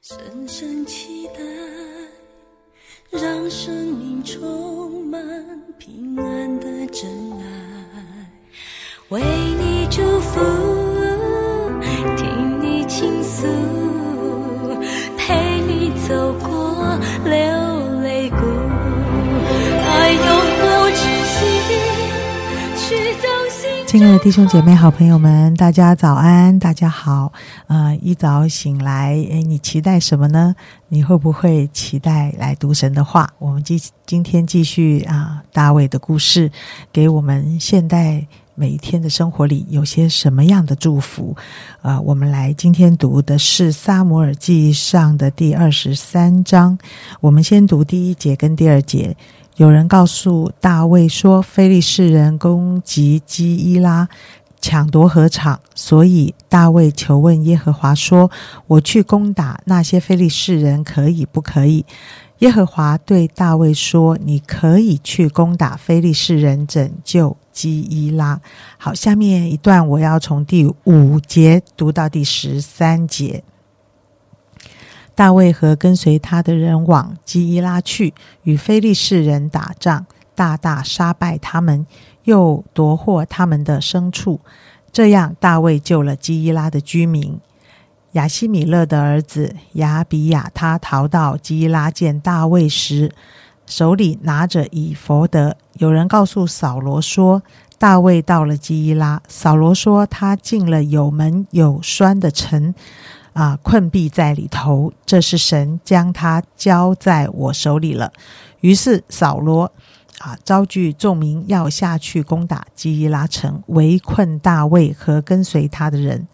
深深期待，让生命充满平安的真爱，为你祝福，亲爱的弟兄姐妹、好朋友们，大家早安，大家好。呃，一早醒来，诶，你期待什么呢？你会不会期待来读神的话？我们今今天继续啊，大卫的故事，给我们现代每一天的生活里有些什么样的祝福？啊、我们来今天读的是撒摩尔记上的第二十三章。我们先读第一节跟第二节。有人告诉大卫说，非利士人攻击基伊拉，抢夺禾场，所以大卫求问耶和华说：“我去攻打那些非利士人，可以不可以？”耶和华对大卫说：“你可以去攻打非利士人，拯救基伊拉。”好，下面一段我要从第五节读到第十三节。大卫和跟随他的人往基伊拉去，与非利士人打仗，大大杀败他们，又夺获他们的牲畜。这样，大卫救了基伊拉的居民。亚西米勒的儿子亚比亚他逃到基伊拉见大卫时，手里拿着以佛德。有人告诉扫罗说，大卫到了基伊拉。扫罗说，他进了有门有栓的城。啊，困闭在里头，这是神将他交在我手里了。于是扫罗啊，招聚众民要下去攻打基伊拉城，围困大卫和跟随他的人。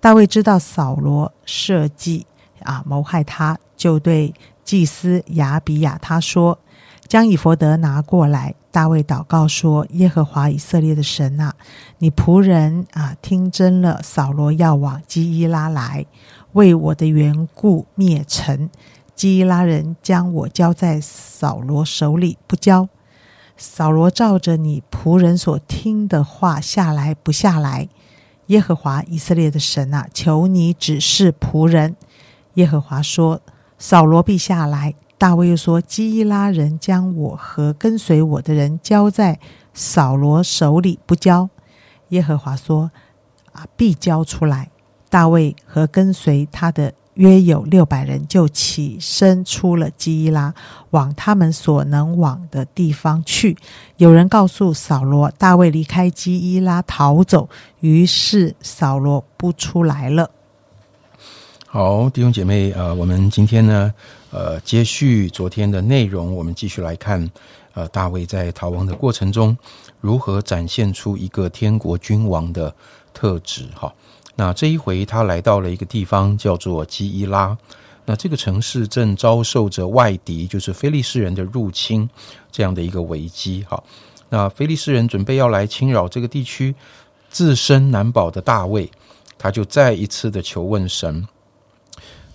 大卫知道扫罗设计啊谋害他，就对祭司亚比亚他说：“将以佛德拿过来。”大卫祷告说：“耶和华以色列的神啊，你仆人啊听真了，扫罗要往基伊拉来。”为我的缘故灭城，基伊拉人将我交在扫罗手里，不交。扫罗照着你仆人所听的话下来不下来？耶和华以色列的神啊，求你指示仆人。耶和华说：扫罗必下来。大卫又说：基伊拉人将我和跟随我的人交在扫罗手里，不交。耶和华说：啊，必交出来。大卫和跟随他的约有六百人，就起身出了基伊拉，往他们所能往的地方去。有人告诉扫罗，大卫离开基伊拉逃走，于是扫罗不出来了。好，弟兄姐妹，呃，我们今天呢，呃，接续昨天的内容，我们继续来看，呃，大卫在逃亡的过程中，如何展现出一个天国君王的特质。哈。那这一回，他来到了一个地方，叫做基伊拉。那这个城市正遭受着外敌，就是非利士人的入侵，这样的一个危机。哈，那非利士人准备要来侵扰这个地区，自身难保的大卫，他就再一次的求问神，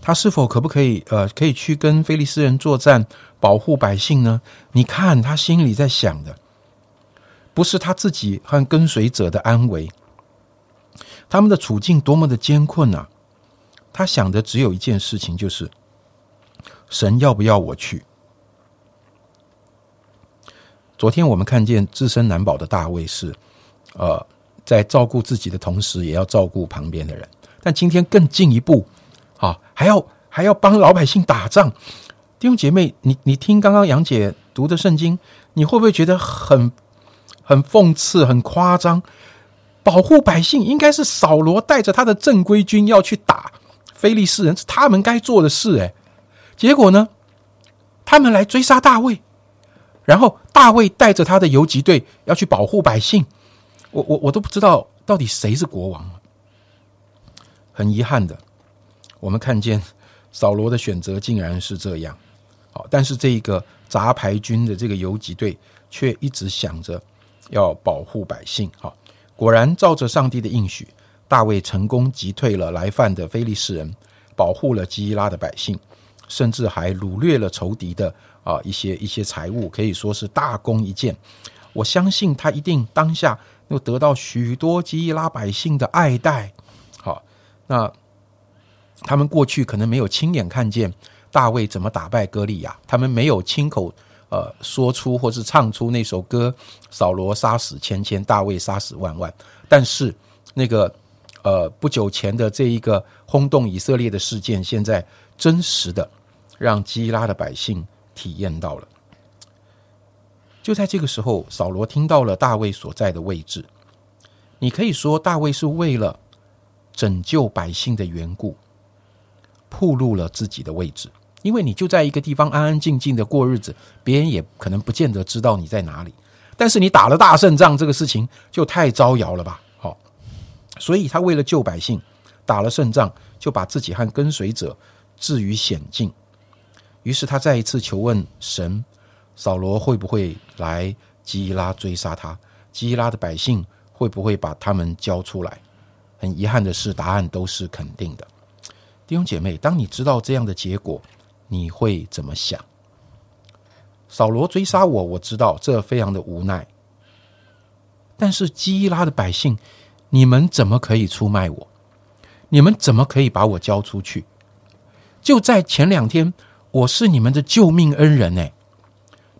他是否可不可以，呃，可以去跟非利士人作战，保护百姓呢？你看他心里在想的，不是他自己和跟随者的安危。他们的处境多么的艰困啊！他想的只有一件事情，就是神要不要我去？昨天我们看见自身难保的大卫是，呃，在照顾自己的同时，也要照顾旁边的人。但今天更进一步，啊，还要还要帮老百姓打仗。弟兄姐妹，你你听刚刚杨姐读的圣经，你会不会觉得很很讽刺、很夸张？保护百姓应该是扫罗带着他的正规军要去打非利士人，是他们该做的事。哎，结果呢，他们来追杀大卫，然后大卫带着他的游击队要去保护百姓。我我我都不知道到底谁是国王。很遗憾的，我们看见扫罗的选择竟然是这样。好，但是这个杂牌军的这个游击队却一直想着要保护百姓。好。果然，照着上帝的应许，大卫成功击退了来犯的非利士人，保护了基伊拉的百姓，甚至还掳掠了仇敌的啊一些一些财物，可以说是大功一件。我相信他一定当下又得到许多基伊拉百姓的爱戴。好，那他们过去可能没有亲眼看见大卫怎么打败歌利亚，他们没有亲口呃说出或是唱出那首歌“扫罗杀死千千，大卫杀死万万”。但是那个呃不久前的这一个轰动以色列的事件，现在真实的让基拉的百姓体验到了。就在这个时候，扫罗听到了大卫所在的位置。你可以说，大卫是为了拯救百姓的缘故，暴露了自己的位置。因为你就在一个地方安安静静的过日子，别人也可能不见得知道你在哪里。但是你打了大胜仗，这个事情就太招摇了吧？好，所以他为了救百姓，打了胜仗，就把自己和跟随者置于险境。于是他再一次求问神。扫罗会不会来基拉追杀他？基拉的百姓会不会把他们交出来？很遗憾的是，答案都是肯定的。弟兄姐妹，当你知道这样的结果，你会怎么想？扫罗追杀我，我知道这非常的无奈。但是基拉的百姓，你们怎么可以出卖我？你们怎么可以把我交出去？就在前两天，我是你们的救命恩人呢。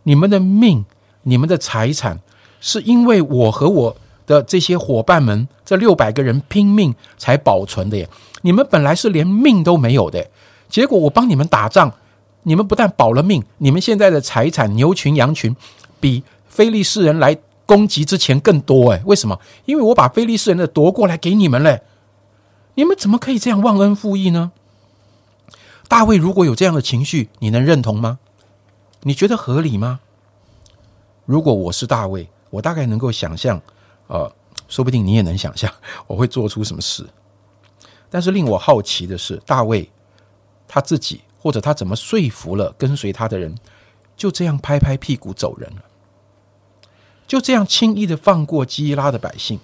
你们的命，你们的财产，是因为我和我的这些伙伴们，这六百个人拼命才保存的耶。你们本来是连命都没有的，结果我帮你们打仗，你们不但保了命，你们现在的财产牛群羊群，比非利士人来攻击之前更多哎。为什么？因为我把非利士人的夺过来给你们嘞。你们怎么可以这样忘恩负义呢？大卫如果有这样的情绪，你能认同吗？你觉得合理吗？如果我是大卫，我大概能够想象，呃，说不定你也能想象我会做出什么事。但是令我好奇的是，大卫他自己或者他怎么说服了跟随他的人，就这样拍拍屁股走人了，就这样轻易的放过基拉的百姓？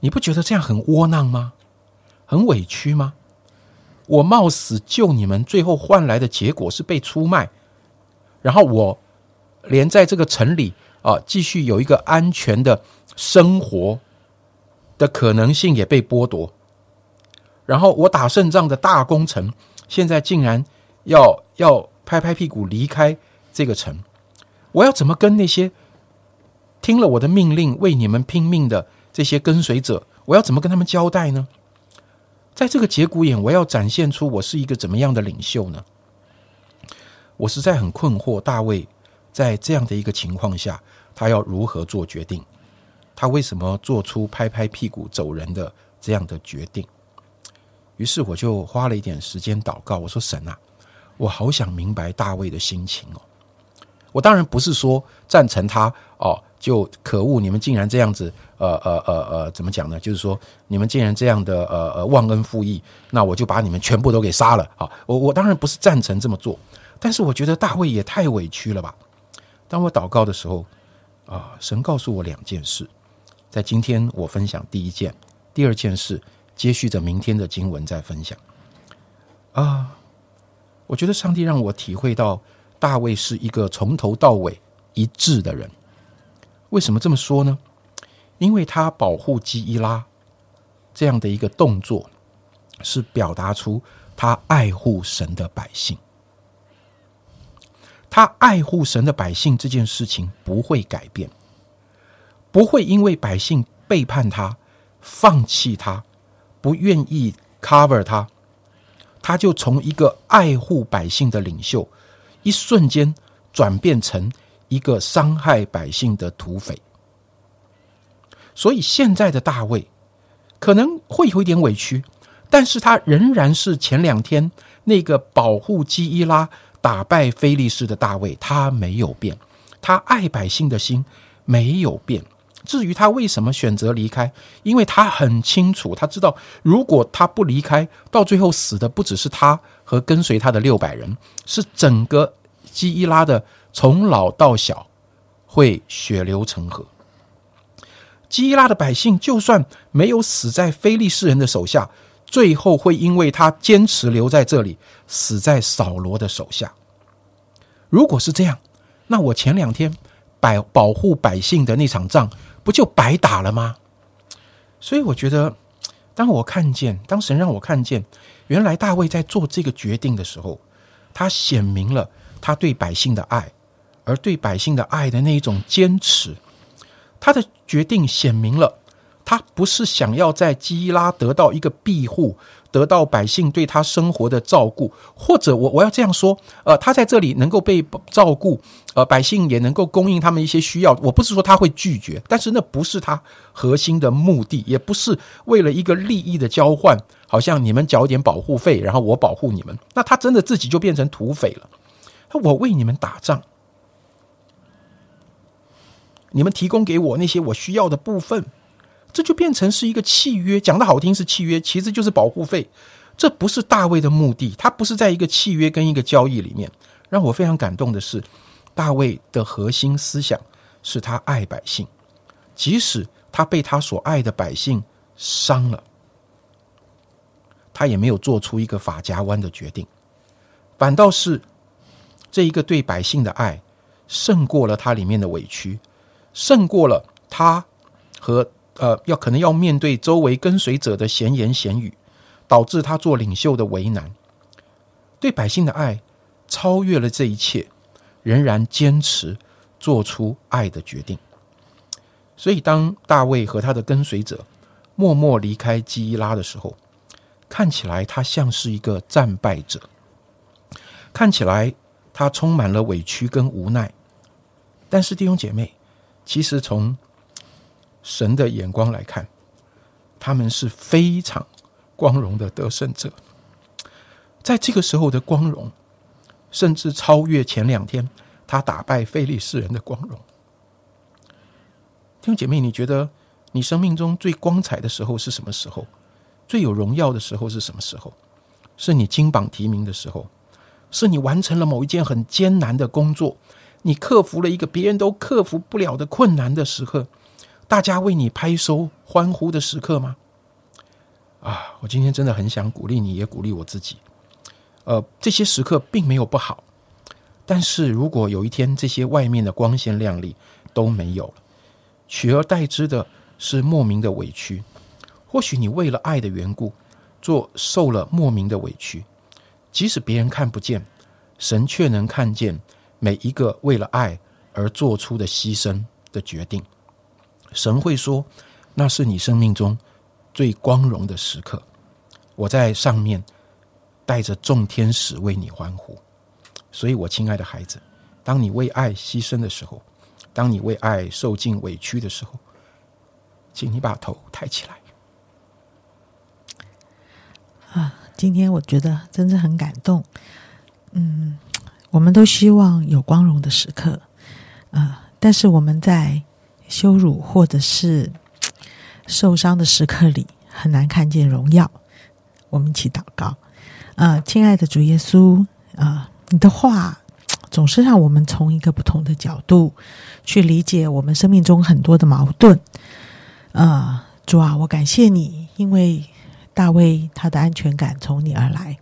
你不觉得这样很窝囊吗？很委屈吗？我冒死救你们，最后换来的结果是被出卖。然后我连在这个城里啊，继续有一个安全的生活的可能性也被剥夺。然后我打胜仗的大功臣，现在竟然要要拍拍屁股离开这个城。我要怎么跟那些听了我的命令为你们拼命的这些跟随者，我要怎么跟他们交代呢？在这个节骨眼，我要展现出我是一个怎么样的领袖呢？我实在很困惑，大卫在这样的一个情况下，他要如何做决定？他为什么做出拍拍屁股走人的这样的决定？于是我就花了一点时间祷告，我说：“神啊，我好想明白大卫的心情哦。我当然不是说赞成他哦，就可恶，你们竟然这样子，呃呃呃呃，怎么讲呢？就是说你们竟然这样的呃呃忘恩负义，那我就把你们全部都给杀了啊！我我当然不是赞成这么做。”但是我觉得大卫也太委屈了吧！当我祷告的时候，啊，神告诉我两件事，在今天我分享第一件，第二件事接续着明天的经文再分享。啊，我觉得上帝让我体会到大卫是一个从头到尾一致的人。为什么这么说呢？因为他保护基伊拉这样的一个动作，是表达出他爱护神的百姓。他爱护神的百姓这件事情不会改变，不会因为百姓背叛他、放弃他、不愿意 cover 他，他就从一个爱护百姓的领袖，一瞬间转变成一个伤害百姓的土匪。所以现在的大卫可能会有一点委屈，但是他仍然是前两天那个保护基伊拉。打败菲利士的大卫，他没有变，他爱百姓的心没有变。至于他为什么选择离开，因为他很清楚，他知道如果他不离开，到最后死的不只是他和跟随他的六百人，是整个基伊拉的从老到小会血流成河。基伊拉的百姓就算没有死在菲利士人的手下。最后会因为他坚持留在这里，死在扫罗的手下。如果是这样，那我前两天百保护百姓的那场仗不就白打了吗？所以我觉得当我看见，当神让我看见，原来大卫在做这个决定的时候，他显明了他对百姓的爱，而对百姓的爱的那一种坚持。他的决定显明了，他不是想要在基拉得到一个庇护。得到百姓对他生活的照顾，或者我我要这样说，呃，他在这里能够被照顾，呃，百姓也能够供应他们一些需要。我不是说他会拒绝，但是那不是他核心的目的，也不是为了一个利益的交换，好像你们缴点保护费，然后我保护你们，那他真的自己就变成土匪了。我为你们打仗，你们提供给我那些我需要的部分。这就变成是一个契约，讲的好听是契约，其实就是保护费。这不是大卫的目的，他不是在一个契约跟一个交易里面。让我非常感动的是，大卫的核心思想是他爱百姓，即使他被他所爱的百姓伤了，他也没有做出一个法家湾的决定，反倒是这一个对百姓的爱胜过了他里面的委屈，胜过了他和。呃，要可能要面对周围跟随者的闲言闲语，导致他做领袖的为难。对百姓的爱超越了这一切，仍然坚持做出爱的决定。所以，当大卫和他的跟随者默默离开基伊拉的时候，看起来他像是一个战败者，看起来他充满了委屈跟无奈。但是，弟兄姐妹，其实从神的眼光来看，他们是非常光荣的得胜者。在这个时候的光荣，甚至超越前两天他打败非利士人的光荣。弟兄姐妹，你觉得你生命中最光彩的时候是什么时候？最有荣耀的时候是什么时候？是你金榜题名的时候？是你完成了某一件很艰难的工作？你克服了一个别人都克服不了的困难的时刻？大家为你拍手欢呼的时刻吗？啊，我今天真的很想鼓励你，也鼓励我自己。呃，这些时刻并没有不好，但是如果有一天这些外面的光鲜亮丽都没有了，取而代之的是莫名的委屈。或许你为了爱的缘故，做受了莫名的委屈，即使别人看不见，神却能看见每一个为了爱而做出的牺牲的决定。神会说：“那是你生命中最光荣的时刻。”我在上面带着众天使为你欢呼。所以，我亲爱的孩子，当你为爱牺牲的时候，当你为爱受尽委屈的时候，请你把头抬起来。啊，今天我觉得真的很感动。嗯，我们都希望有光荣的时刻啊，但是我们在。羞辱或者是受伤的时刻里，很难看见荣耀。我们一起祷告啊，亲爱的主耶稣啊，你的话总是让我们从一个不同的角度去理解我们生命中很多的矛盾。啊，主啊，我感谢你，因为大卫他的安全感从你而来，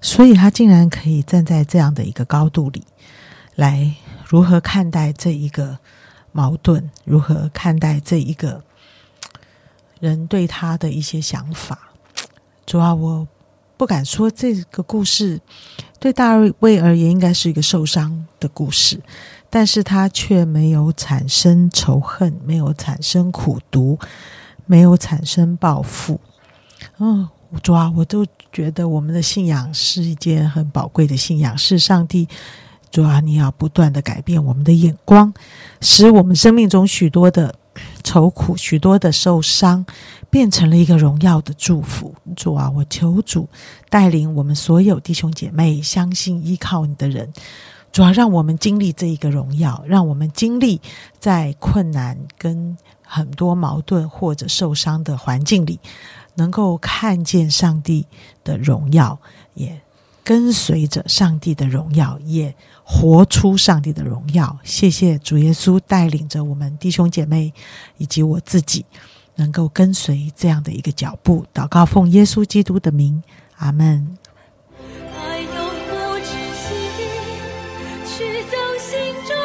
所以他竟然可以站在这样的一个高度里，来如何看待这一个。矛盾如何看待这一个人对他的一些想法？主要我不敢说这个故事对大卫而言应该是一个受伤的故事，但是他却没有产生仇恨，没有产生苦毒，没有产生报复。嗯，主要我都觉得我们的信仰是一件很宝贵的信仰，是上帝。主啊，你要不断的改变我们的眼光，使我们生命中许多的愁苦、许多的受伤，变成了一个荣耀的祝福。主啊，我求主带领我们所有弟兄姐妹，相信依靠你的人，主要让我们经历这一个荣耀，让我们经历在困难跟很多矛盾或者受伤的环境里，能够看见上帝的荣耀，也跟随着上帝的荣耀也活出上帝的荣耀。谢谢主耶稣带领着我们弟兄姐妹以及我自己能够跟随这样的一个脚步祷告奉耶稣基督的名阿门。爱永不止息去走心中